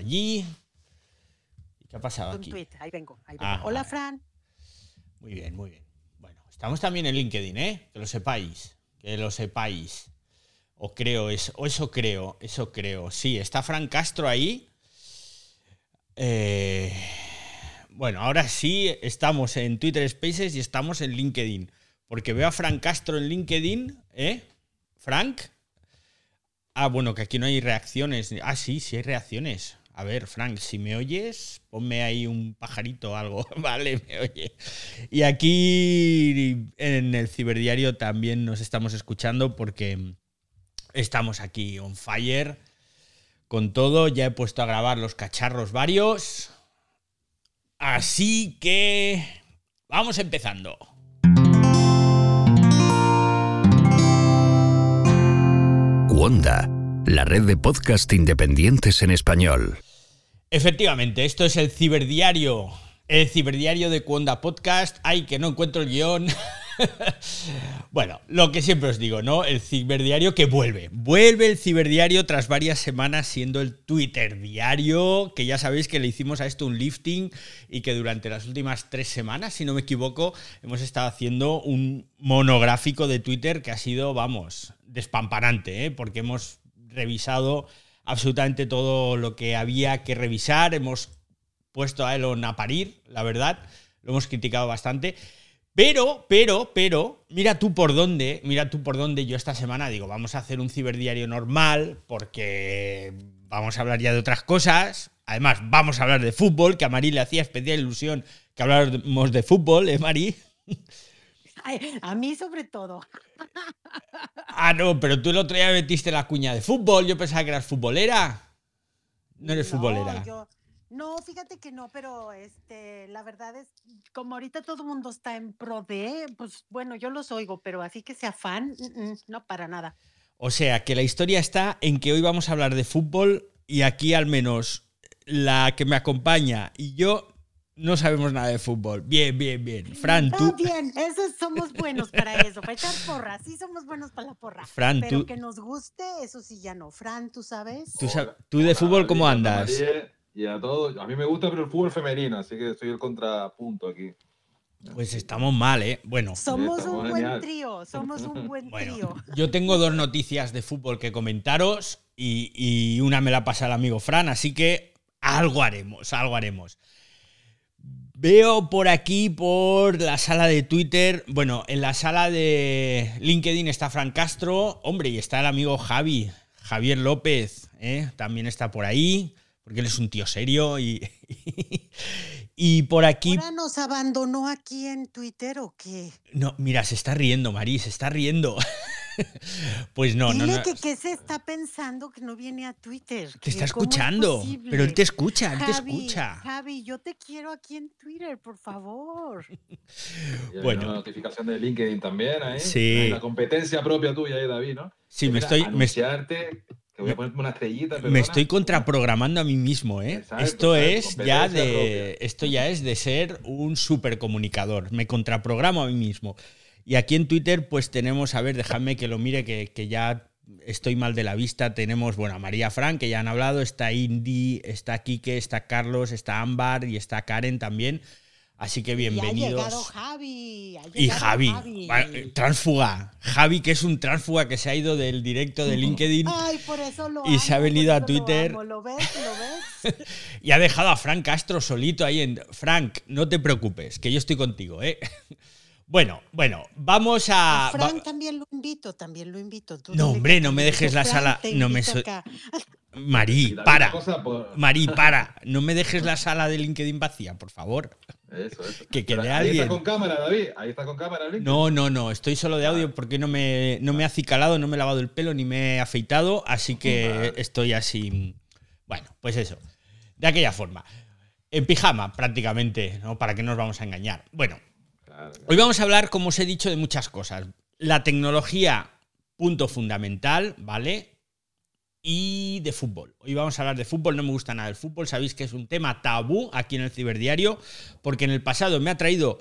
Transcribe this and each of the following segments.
allí. ¿Qué ha pasado Un aquí? tweet, ahí vengo. ahí vengo. Ah, Hola. Fran. Muy bien, muy bien. Bueno, estamos también en LinkedIn, ¿eh? Que lo sepáis. Que lo sepáis. O creo, eso, o eso creo, eso creo. Sí, está Fran Castro ahí. Eh, bueno, ahora sí estamos en Twitter Spaces y estamos en LinkedIn. Porque veo a Fran Castro en LinkedIn, ¿eh? Frank. Ah, bueno, que aquí no hay reacciones. Ah, sí, sí hay reacciones. A ver, Frank, si me oyes, ponme ahí un pajarito o algo. Vale, me oye. Y aquí en el ciberdiario también nos estamos escuchando porque estamos aquí on fire con todo. Ya he puesto a grabar los cacharros varios. Así que vamos empezando. Wanda, la red de podcast independientes en español. Efectivamente, esto es el ciberdiario. El ciberdiario de Cuonda Podcast. Ay, que no encuentro el guion. bueno, lo que siempre os digo, ¿no? El ciberdiario que vuelve. Vuelve el ciberdiario tras varias semanas siendo el Twitter diario, que ya sabéis que le hicimos a esto un lifting y que durante las últimas tres semanas, si no me equivoco, hemos estado haciendo un monográfico de Twitter que ha sido, vamos, despamparante, ¿eh? Porque hemos revisado absolutamente todo lo que había que revisar. Hemos puesto a Elon a parir, la verdad. Lo hemos criticado bastante. Pero, pero, pero, mira tú por dónde, mira tú por dónde yo esta semana digo, vamos a hacer un ciberdiario normal porque vamos a hablar ya de otras cosas. Además, vamos a hablar de fútbol, que a Mari le hacía especial ilusión que habláramos de fútbol, ¿eh, Mari? Ay, a mí sobre todo. Ah, no, pero tú el otro día metiste la cuña de fútbol, yo pensaba que eras futbolera. No eres futbolera. yo- no, fíjate que no, pero este, la verdad es, como ahorita todo el mundo está en pro de, pues bueno, yo los oigo, pero así que sea fan, no para nada. O sea, que la historia está en que hoy vamos a hablar de fútbol y aquí al menos la que me acompaña y yo no sabemos nada de fútbol. Bien, bien, bien. Fran, Ah, tú... bien, esos somos buenos para eso, para echar porra, sí somos buenos para la porra. Fran, pero tú, que nos guste, eso sí ya no. Fran, ¿tú sabes? tú, sab- tú de fútbol cómo Hola, andas? María, Y a todos, a mí me gusta pero el fútbol femenino, así que soy el contrapunto aquí. Pues estamos mal, ¿eh? Bueno, Somos un buen trío, somos un buen bueno, trío. yo tengo dos noticias de fútbol que comentaros y, y una me la pasa el amigo Fran, así que algo haremos, algo haremos. Veo por aquí, por la sala de Twitter, bueno, en la sala de LinkedIn está Fran Castro, hombre, y está el amigo Javi, Javier López, ¿eh? también está por ahí, porque él es un tío serio y, y por aquí... ¿Ahora nos abandonó aquí en Twitter o qué? No, mira, se está riendo, Marí, se está riendo. pues no, no, Dile no. que qué se está pensando que no viene a Twitter. Te está que es escuchando, pero él te escucha, él te escucha. Javi, yo te quiero aquí en Twitter, por favor. Bueno. una notificación de LinkedIn también ahí. Sí. Hay una competencia propia tuya ahí, David, ¿no? Sí, me estoy, me, que voy a ponerme una estrellita. me perdona. estoy contraprogramando a mí mismo, ¿eh? Exacto, esto exacto, es ya de. Esto ya es de ser un supercomunicador. Me contraprogramo a mí mismo. Y aquí en Twitter, pues tenemos, a ver, dejadme que lo mire, que, que ya estoy mal de la vista. Tenemos, bueno, a María Frank, que ya han hablado, está Indy, está Quique, está Carlos, está Ámbar y está Karen también. Así que Y ha llegado bienvenidos. Javi. ha Y Javi, va- tránsfuga. Javi, que es un tránsfuga que se ha ido del directo de LinkedIn Ay, por eso lo Y se ha venido a lo Twitter. amo. ¿Lo ves? ¿Lo ves? y ha dejado a Frank Castro solito ahí en. Frank, no te preocupes, que yo estoy contigo, ¿eh? Bueno, bueno, vamos a. A Fran va- también lo invito, también lo invito. Tú No, hombre, que no me dejes la sala, no me so-. Marí, para. por- Marí, para. No me dejes la sala de LinkedIn vacía, por favor. Eso, eso. Que quede ahí alguien. está con cámara, David. Ahí está con cámara, LinkedIn. No, no, no, estoy solo de audio porque no me, no me he acicalado, no me he lavado el pelo ni me he afeitado, así que Vale. estoy así. Bueno, pues eso, de aquella forma. En pijama, prácticamente, ¿no? ¿Para qué nos vamos a engañar? Bueno. Hoy vamos a hablar, como os he dicho, de muchas cosas. La tecnología, punto fundamental, ¿vale? Y de fútbol. Hoy vamos a hablar de fútbol, no me gusta nada el fútbol, sabéis que es un tema tabú aquí en el ciberdiario, porque en el pasado me ha traído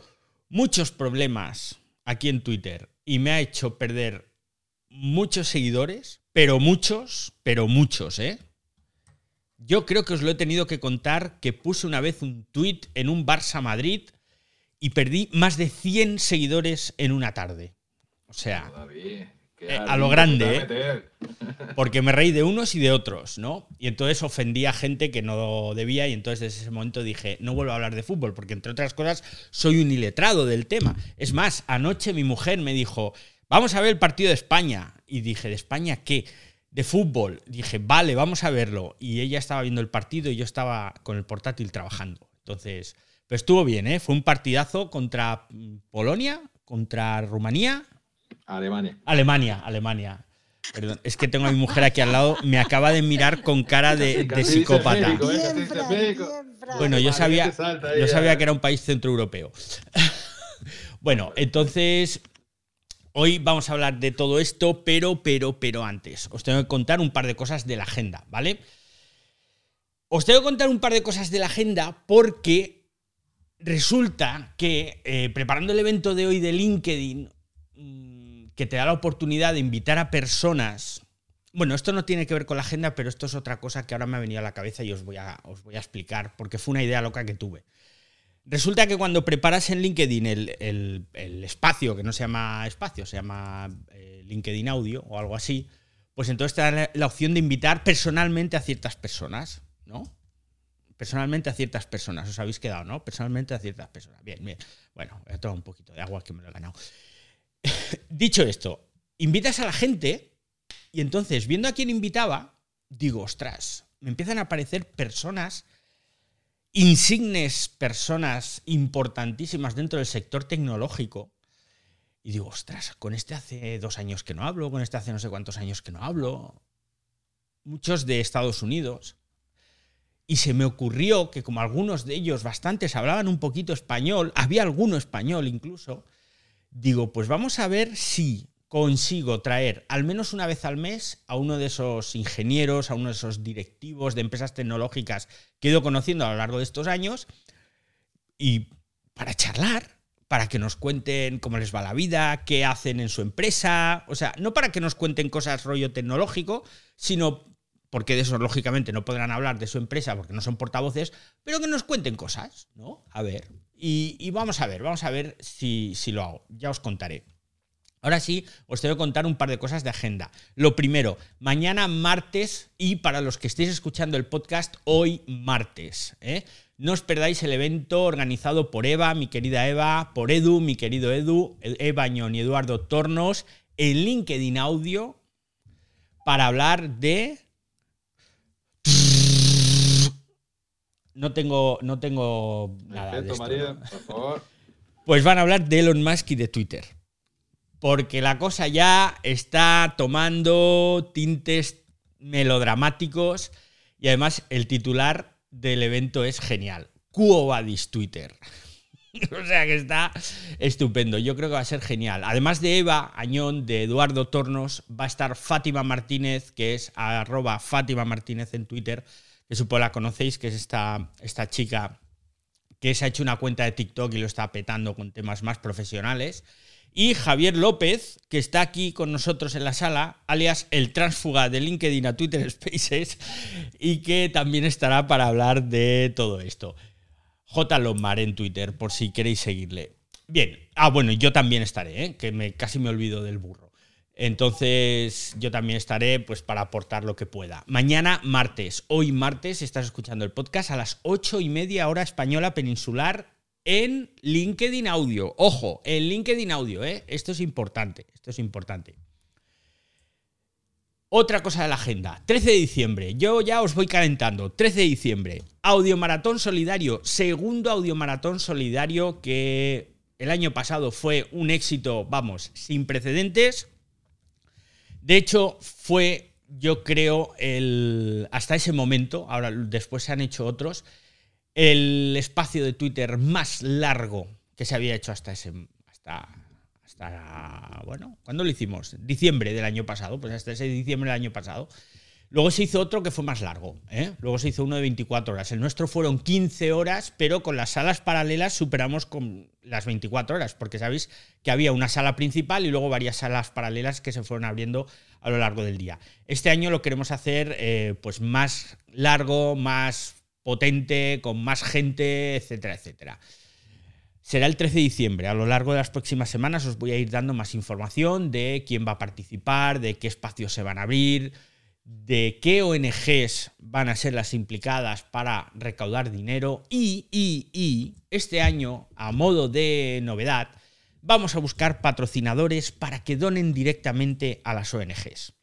muchos problemas aquí en Twitter y me ha hecho perder muchos seguidores, pero muchos, pero muchos, ¿eh? Yo creo que os lo he tenido que contar que puse una vez un tweet en un Barça Madrid y perdí más de 100 seguidores en una tarde. O sea, Eh, a lo grande, ¿eh? porque me reí de unos y de otros, ¿no? Y entonces ofendí a gente que no debía y entonces desde ese momento dije, no vuelvo a hablar de fútbol, porque entre otras cosas soy un iletrado del tema. Es más, anoche mi mujer me dijo, vamos a ver el partido de España. Y dije, ¿de España qué? De fútbol. Dije, vale, vamos a verlo. Y ella estaba viendo el partido y yo estaba con el portátil trabajando. Entonces, pero estuvo bien, ¿eh? Fue un partidazo contra mm, Polonia, contra Rumanía, Alemania. Alemania, Alemania. Perdón, es que tengo a mi mujer aquí al lado, me acaba de mirar con cara de, psicópata. Bueno, yo sabía, yo sabía eh. que era un país centroeuropeo. Bueno, entonces hoy vamos a hablar de todo esto, pero, pero, pero antes os tengo que contar un par de cosas de la agenda, ¿vale? Os tengo que contar un par de cosas de la agenda porque resulta que eh, preparando el evento de hoy de LinkedIn, mm, que te da la oportunidad de invitar a personas. Bueno, esto no tiene que ver con la agenda, pero esto es otra cosa que ahora me ha venido a la cabeza y os voy a, explicar, porque fue una idea loca que tuve. Resulta que cuando preparas en LinkedIn el, espacio, que no se llama espacio, se llama eh, LinkedIn Audio o algo así, pues entonces te da la opción de invitar personalmente a ciertas personas, ¿no? Personalmente a ciertas personas, os habéis quedado, ¿no? Personalmente a ciertas personas. Bien, bien. Bueno, a tomar un poquito de agua que me lo he ganado. Dicho esto, invitas a la gente y entonces, viendo a quién invitaba, digo, ostras, me empiezan a aparecer personas insignes personas importantísimas dentro del sector tecnológico. Y digo, ostras, con este hace dos años que no hablo, con este hace no sé cuántos años que no hablo. Muchos de Estados Unidos. Y se me ocurrió que como algunos de ellos, bastantes, hablaban un poquito español, había alguno español incluso, digo, pues vamos a ver si consigo traer al menos una vez al mes a uno de esos ingenieros, a uno de esos directivos de empresas tecnológicas que he ido conociendo a lo largo de estos años y para charlar, para que nos cuenten cómo les va la vida, qué hacen en su empresa, o sea, no para que nos cuenten cosas rollo tecnológico, sino porque de eso lógicamente no podrán hablar de su empresa porque no son portavoces, pero que nos cuenten cosas, ¿no? A ver, y, vamos a ver, vamos a ver si, si lo hago, ya os contaré. Ahora sí, os tengo que contar un par de cosas de agenda. Lo primero, mañana martes y para los que estéis escuchando el podcast, hoy martes. ¿eh? No os perdáis el evento organizado por Eva, mi querida Eva, por Edu, mi querido Edu, Eva y Eduardo Tornos, en LinkedIn Audio, para hablar de... No tengo, no tengo nada de esto, María, ¿no? por favor. Pues van a hablar de Elon Musk y de Twitter. Porque la cosa ya está tomando tintes melodramáticos y además el titular del evento es genial. Quo vadis Twitter. o sea que está estupendo. Yo creo que va a ser genial. Además de Eva Añón, de Eduardo Tornos, va a estar Fátima Martínez, que es arroba Fátima Martínez en Twitter, que supongo la conocéis, que es esta, esta chica que se ha hecho una cuenta de TikTok y lo está petando con temas más profesionales. Y Javier López, que está aquí con nosotros en la sala, alias el transfuga de LinkedIn a Twitter Spaces, y que también estará para hablar de todo esto. J. Lomar en Twitter, por si queréis seguirle. Bien, ah, bueno, yo también estaré, ¿eh? que me, casi me olvido del burro. Entonces, yo también estaré pues para aportar lo que pueda. Mañana, martes, hoy martes, estás escuchando el podcast a las ocho y media hora española peninsular en LinkedIn Audio. Ojo, en LinkedIn Audio, ¿eh? Esto es importante, esto es importante. Otra cosa de la agenda, 13 de diciembre, yo ya os voy calentando, 13 de diciembre, Audio Maratón Solidario, segundo Audio Maratón Solidario que el año pasado fue un éxito, vamos, sin precedentes. De hecho, fue, yo creo, el, hasta ese momento, ahora después se han hecho otros, el espacio de Twitter más largo que se había hecho hasta ese, hasta, hasta, bueno, ¿cuándo lo hicimos? Diciembre del año pasado, pues hasta ese diciembre del año pasado. Luego se hizo otro que fue más largo, ¿eh? luego se hizo uno de 24 horas. El nuestro fueron 15 horas, pero con las salas paralelas superamos con las 24 horas, porque sabéis que había una sala principal y luego varias salas paralelas que se fueron abriendo a lo largo del día. Este año lo queremos hacer eh, pues más largo, más potente, con más gente, etcétera, etcétera. Será el 13 de diciembre. A lo largo de las próximas semanas os voy a ir dando más información de quién va a participar, de qué espacios se van a abrir, de qué ONGs van a ser las implicadas para recaudar dinero y, y, y este año, a modo de novedad, vamos a buscar patrocinadores para que donen directamente a las ONGs.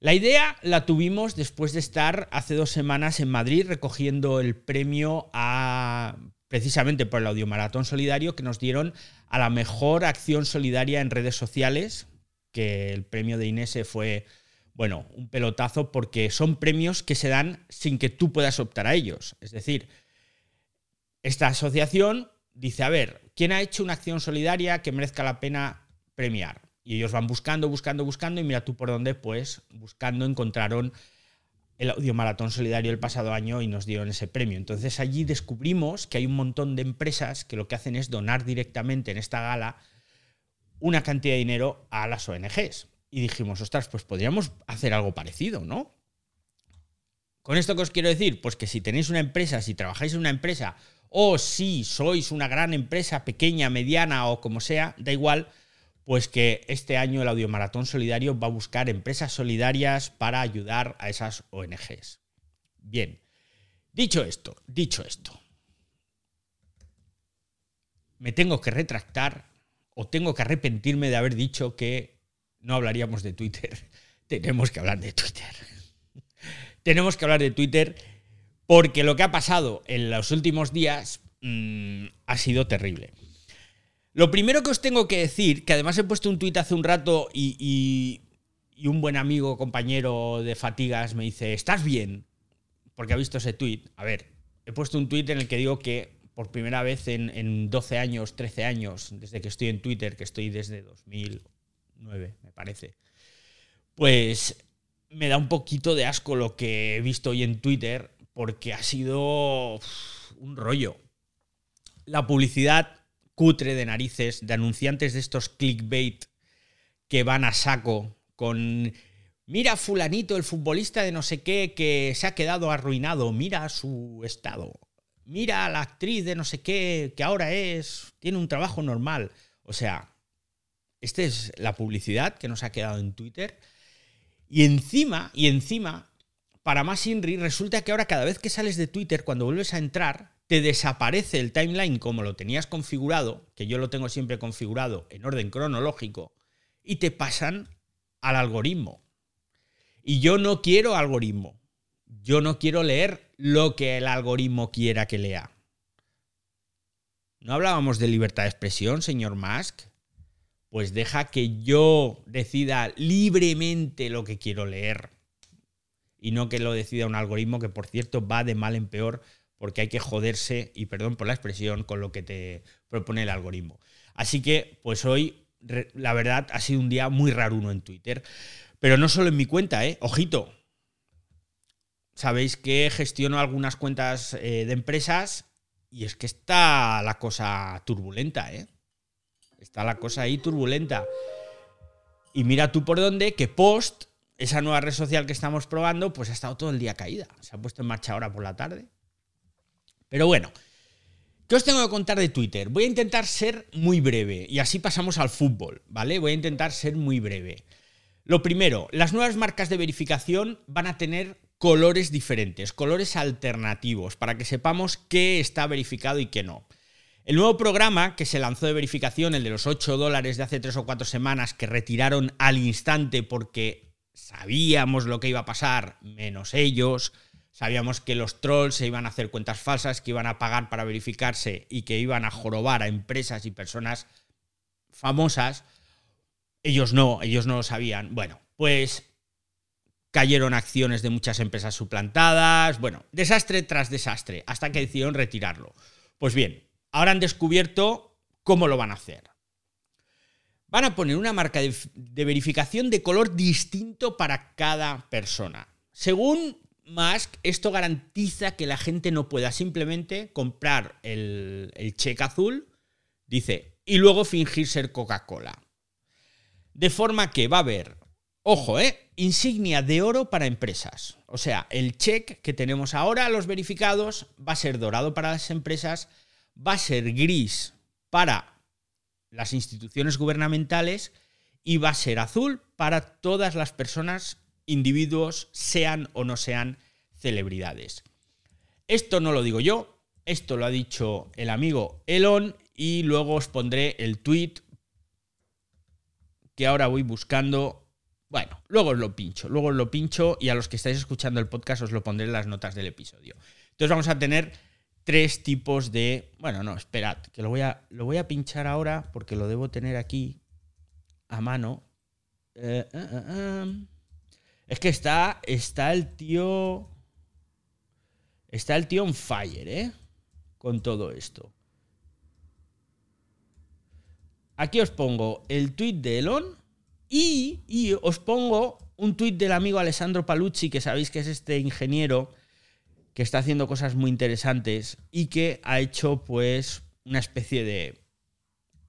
La idea la tuvimos después de estar hace dos semanas en Madrid recogiendo el premio a precisamente por el Audiomaratón Solidario que nos dieron a la mejor acción solidaria en redes sociales, que el premio de Inés fue, bueno, un pelotazo porque son premios que se dan sin que tú puedas optar a ellos. Es decir, esta asociación dice, a ver, ¿quién ha hecho una acción solidaria que merezca la pena premiar? Y ellos van buscando, buscando, buscando, y mira tú por dónde, pues buscando encontraron el Audio Maratón Solidario el pasado año y nos dieron ese premio. Entonces allí descubrimos que hay un montón de empresas que lo que hacen es donar directamente en esta gala una cantidad de dinero a las ONGs. Y dijimos, ostras, pues podríamos hacer algo parecido, ¿no? Con esto que os quiero decir, pues que si tenéis una empresa, si trabajáis en una empresa, o si sois una gran empresa, pequeña, mediana o como sea, da igual, pues que este año el Audiomaratón Solidario va a buscar empresas solidarias para ayudar a esas ONGs. Bien, dicho esto, dicho esto, me tengo que retractar o tengo que arrepentirme de haber dicho que no hablaríamos de Twitter. Tenemos que hablar de Twitter. Tenemos que hablar de Twitter porque lo que ha pasado en los últimos días mmm, ha sido terrible. Lo primero que os tengo que decir, que además he puesto un tuit hace un rato y, un buen amigo, compañero de Fatigas me dice, ¿estás bien? Porque ha visto ese tuit. A ver, he puesto un tuit en el que digo que por primera vez en, en 12 años, 13 años, desde que estoy en Twitter, que estoy desde 2009, me parece, pues me da un poquito de asco lo que he visto hoy en Twitter porque ha sido un rollo. La publicidad cutre de narices, de anunciantes de estos clickbait que van a saco con... Mira fulanito, el futbolista de no sé qué, que se ha quedado arruinado, mira su estado. Mira a la actriz de no sé qué, que ahora es, tiene un trabajo normal. O sea, esta es la publicidad que nos ha quedado en Twitter. Y encima, y encima, para más Inri, resulta que ahora cada vez que sales de Twitter, cuando vuelves a entrar, te desaparece el timeline como lo tenías configurado, que yo lo tengo siempre configurado en orden cronológico, y te pasan al algoritmo. Y yo no quiero algoritmo. Yo no quiero leer lo que el algoritmo quiera que lea. ¿No hablábamos de libertad de expresión, señor Musk? Pues deja que yo decida libremente lo que quiero leer. Y no que lo decida un algoritmo que, por cierto, va de mal en peor porque hay que joderse, y perdón por la expresión, con lo que te propone el algoritmo. Así que, pues hoy, la verdad, ha sido un día muy raro uno en Twitter. Pero no solo en mi cuenta, ¿eh? Ojito. Sabéis que gestiono algunas cuentas eh, de empresas y es que está la cosa turbulenta, ¿eh? Está la cosa ahí turbulenta. Y mira tú por dónde que Post, esa nueva red social que estamos probando, pues ha estado todo el día caída. Se ha puesto en marcha ahora por la tarde. Pero bueno, ¿qué os tengo que contar de Twitter? Voy a intentar ser muy breve y así pasamos al fútbol, ¿vale? Voy a intentar ser muy breve. Lo primero, las nuevas marcas de verificación van a tener colores diferentes, colores alternativos, para que sepamos qué está verificado y qué no. El nuevo programa que se lanzó de verificación, el de los 8 dólares de hace 3 o 4 semanas, que retiraron al instante porque sabíamos lo que iba a pasar, menos ellos, Sabíamos que los trolls se iban a hacer cuentas falsas, que iban a pagar para verificarse y que iban a jorobar a empresas y personas famosas. Ellos no, ellos no lo sabían. Bueno, pues cayeron acciones de muchas empresas suplantadas. Bueno, desastre tras desastre, hasta que decidieron retirarlo. Pues bien, ahora han descubierto cómo lo van a hacer. Van a poner una marca de, verificación de color distinto para cada persona. Según Musk, esto garantiza que la gente no pueda simplemente comprar el, el cheque azul, dice, y luego fingir ser Coca-Cola. De forma que va a haber, ojo, ¿eh? Insignia de oro para empresas. O sea, el check que tenemos ahora, los verificados, va a ser dorado para las empresas, va a ser gris para las instituciones gubernamentales y va a ser azul para todas las personas, individuos, sean o no sean celebridades. Esto no lo digo yo, esto lo ha dicho el amigo Elon y luego os pondré el tweet que ahora voy buscando. Bueno, luego os lo pincho, luego os lo pincho y a los que estáis escuchando el podcast os lo pondré en las notas del episodio. Entonces vamos a tener tres tipos de... Bueno, no, esperad, que lo voy a, lo voy a pinchar ahora porque lo debo tener aquí a mano. Eh, eh, eh, es que está, está el tío... Está el tío on fire, ¿eh? Con todo esto. Aquí os pongo el tweet de Elon y, y os pongo un tweet del amigo Alessandro Palucci, que sabéis que es este ingeniero que está haciendo cosas muy interesantes y que ha hecho pues una especie de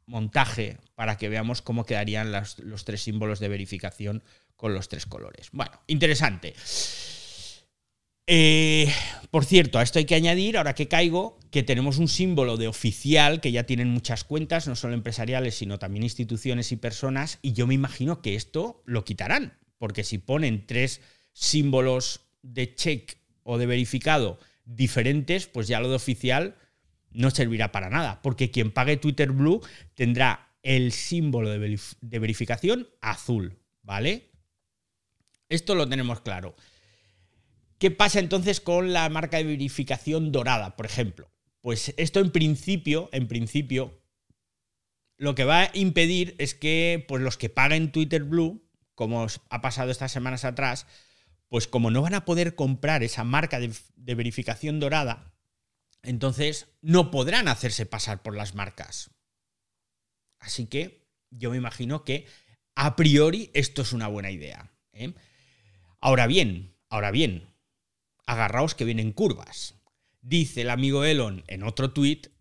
montaje para que veamos cómo quedarían los tres símbolos de verificación con los tres colores. Bueno, interesante. Eh, por cierto, a esto hay que añadir, ahora que caigo, que tenemos un símbolo de oficial que ya tienen muchas cuentas, no solo empresariales, sino también instituciones y personas, y yo me imagino que esto lo quitarán, porque si ponen tres símbolos de check o de verificado diferentes, pues ya lo de oficial no servirá para nada, porque quien pague Twitter Blue tendrá el símbolo de, verificación azul, ¿vale? Esto lo tenemos claro. ¿Qué pasa entonces con la marca de verificación dorada, por ejemplo? Pues esto en principio, en principio, lo que va a impedir es que pues, los que paguen Twitter Blue, como ha pasado estas semanas atrás, pues como no van a poder comprar esa marca de, verificación dorada, entonces no podrán hacerse pasar por las marcas. Así que yo me imagino que a priori esto es una buena idea. ¿eh? Ahora bien, ahora bien, agarraos que vienen curvas. Dice el amigo Elon en otro tuit,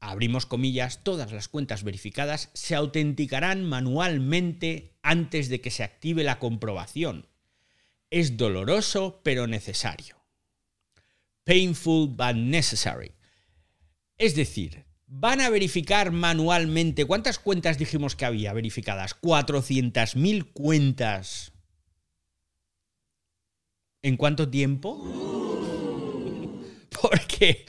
abrimos comillas, todas las cuentas verificadas se autenticarán manualmente antes de que se active la comprobación. Es doloroso pero necesario. Painful but necessary. Es decir, van a verificar manualmente. ¿Cuántas cuentas dijimos que había verificadas? 400.000 cuentas ¿En cuánto tiempo? Porque,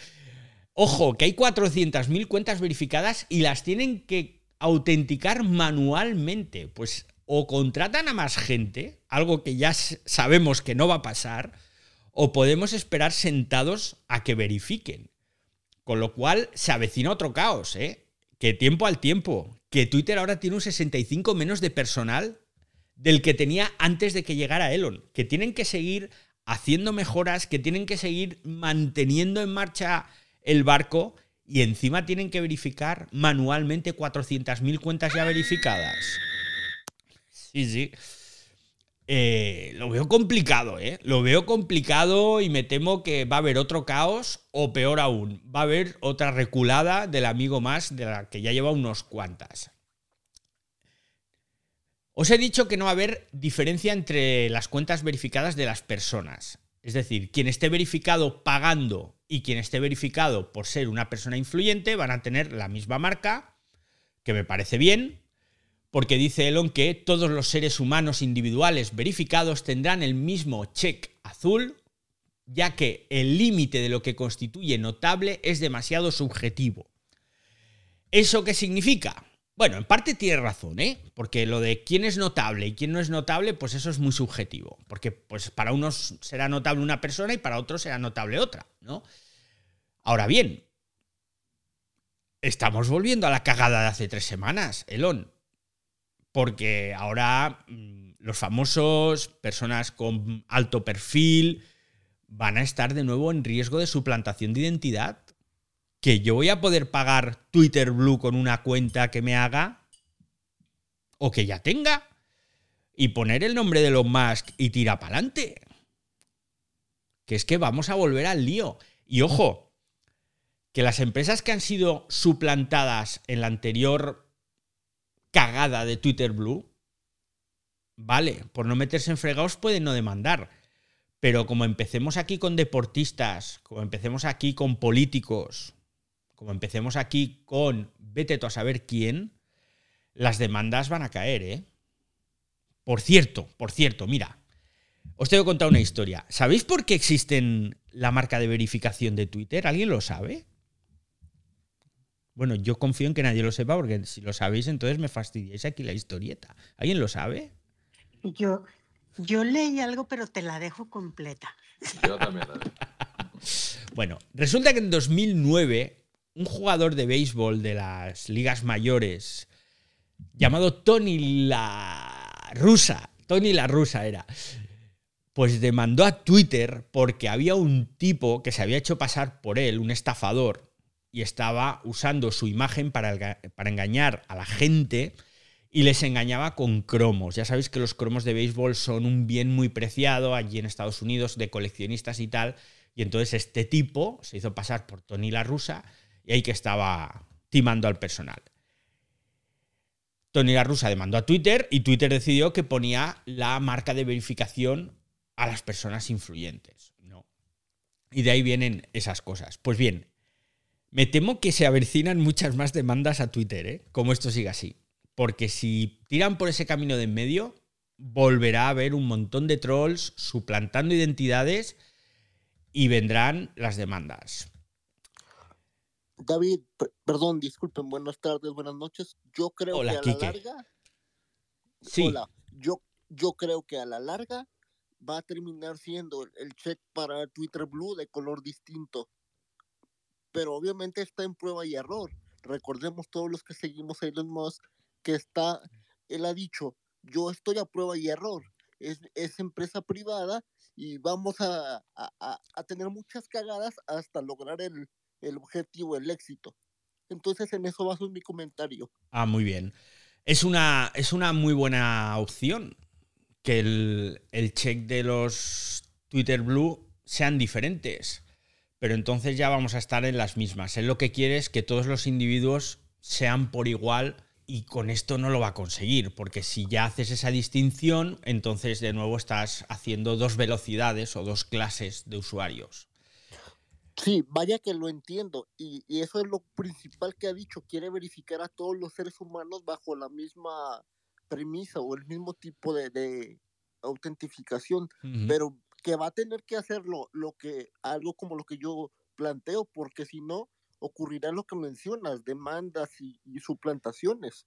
ojo, que hay 400.000 cuentas verificadas y las tienen que autenticar manualmente. Pues o contratan a más gente, algo que ya sabemos que no va a pasar, o podemos esperar sentados a que verifiquen. Con lo cual se avecina otro caos, ¿eh? Que tiempo al tiempo. Que Twitter ahora tiene un 65 menos de personal del que tenía antes de que llegara Elon. Que tienen que seguir haciendo mejoras que tienen que seguir manteniendo en marcha el barco y encima tienen que verificar manualmente 400.000 cuentas ya verificadas. Sí, sí. Eh, lo veo complicado, ¿eh? Lo veo complicado y me temo que va a haber otro caos o peor aún, va a haber otra reculada del amigo más de la que ya lleva unos cuantas. Os he dicho que no va a haber diferencia entre las cuentas verificadas de las personas. Es decir, quien esté verificado pagando y quien esté verificado por ser una persona influyente van a tener la misma marca, que me parece bien, porque dice Elon que todos los seres humanos individuales verificados tendrán el mismo check azul, ya que el límite de lo que constituye notable es demasiado subjetivo. ¿Eso qué significa? Bueno, en parte tiene razón, ¿eh? Porque lo de quién es notable y quién no es notable, pues eso es muy subjetivo. Porque pues para unos será notable una persona y para otros será notable otra, ¿no? Ahora bien, estamos volviendo a la cagada de hace tres semanas, Elon. Porque ahora mm, los famosos, personas con alto perfil, van a estar de nuevo en riesgo de suplantación de identidad que yo voy a poder pagar Twitter Blue con una cuenta que me haga o que ya tenga y poner el nombre de Elon Musk y tira para adelante. que es que vamos a volver al lío. Y ojo, que las empresas que han sido suplantadas en la anterior cagada de Twitter Blue, vale, por no meterse en fregados pueden no demandar. Pero como empecemos aquí con deportistas, como empecemos aquí con políticos, como empecemos aquí con vete tú a saber quién, las demandas van a caer, ¿eh? Por cierto, por cierto, mira, os tengo que contar una historia. ¿Sabéis por qué existen la marca de verificación de Twitter? ¿Alguien lo sabe? Bueno, yo confío en que nadie lo sepa porque si lo sabéis entonces me fastidiáis aquí la historieta. ¿Alguien lo sabe? Yo, yo leí algo, pero te la dejo completa. Yo también. bueno, resulta que en 2009 un jugador de béisbol de las ligas mayores llamado Tony La Rusa, Tony La Rusa era, pues demandó a Twitter porque había un tipo que se había hecho pasar por él, un estafador, y estaba usando su imagen para, para engañar a la gente y les engañaba con cromos. Ya sabéis que los cromos de béisbol son un bien muy preciado allí en Estados Unidos de coleccionistas y tal. Y entonces este tipo se hizo pasar por Tony la Rusa y ahí que estaba timando al personal. Tony la Rusa demandó a Twitter y Twitter decidió que ponía la marca de verificación a las personas influyentes. ¿no? Y de ahí vienen esas cosas. Pues bien, me temo que se avecinan muchas más demandas a Twitter, ¿eh? como esto siga así. Porque si tiran por ese camino de en medio, volverá a haber un montón de trolls suplantando identidades y vendrán las demandas. David, perdón, disculpen, buenas tardes, buenas noches. Yo creo que a la larga. Sí. Hola, yo, yo creo que a la larga va a terminar siendo el check para Twitter Blue de color distinto. Pero obviamente está en prueba y error. Recordemos todos los que seguimos a Elon Musk que está, él ha dicho, yo estoy a prueba y error. Es, es empresa privada y vamos a, a, a tener muchas cagadas hasta lograr el, el objetivo, el éxito. Entonces en eso baso mi comentario. Ah, muy bien. Es una, es una muy buena opción que el, el check de los Twitter Blue sean diferentes. Pero entonces ya vamos a estar en las mismas. Él lo que quiere es que todos los individuos sean por igual y con esto no lo va a conseguir, porque si ya haces esa distinción, entonces de nuevo estás haciendo dos velocidades o dos clases de usuarios. Sí, vaya que lo entiendo. Y, eso es lo principal que ha dicho. Quiere verificar a todos los seres humanos bajo la misma premisa o el mismo tipo de, autentificación. Pero que va a tener que hacerlo lo que, algo como lo que yo planteo, porque si no, ocurrirá lo que mencionas, demandas y, suplantaciones.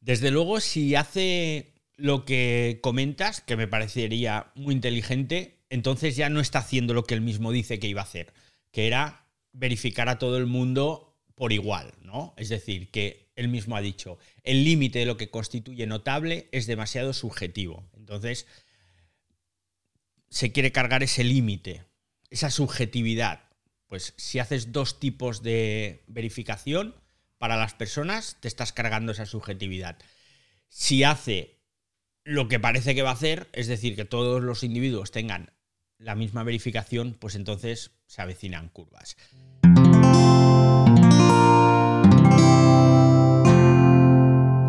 Desde luego, si hace lo que comentas, que me parecería muy inteligente, entonces ya no está haciendo lo que él mismo dice que iba a hacer, que era verificar a todo el mundo por igual, ¿no? Es decir, que él mismo ha dicho, el límite de lo que constituye notable es demasiado subjetivo. Entonces, se quiere cargar ese límite, esa subjetividad. Pues si haces dos tipos de verificación para las personas, te estás cargando esa subjetividad. Si hace lo que parece que va a hacer, es decir, que todos los individuos tengan la misma verificación, pues entonces se avecinan curvas.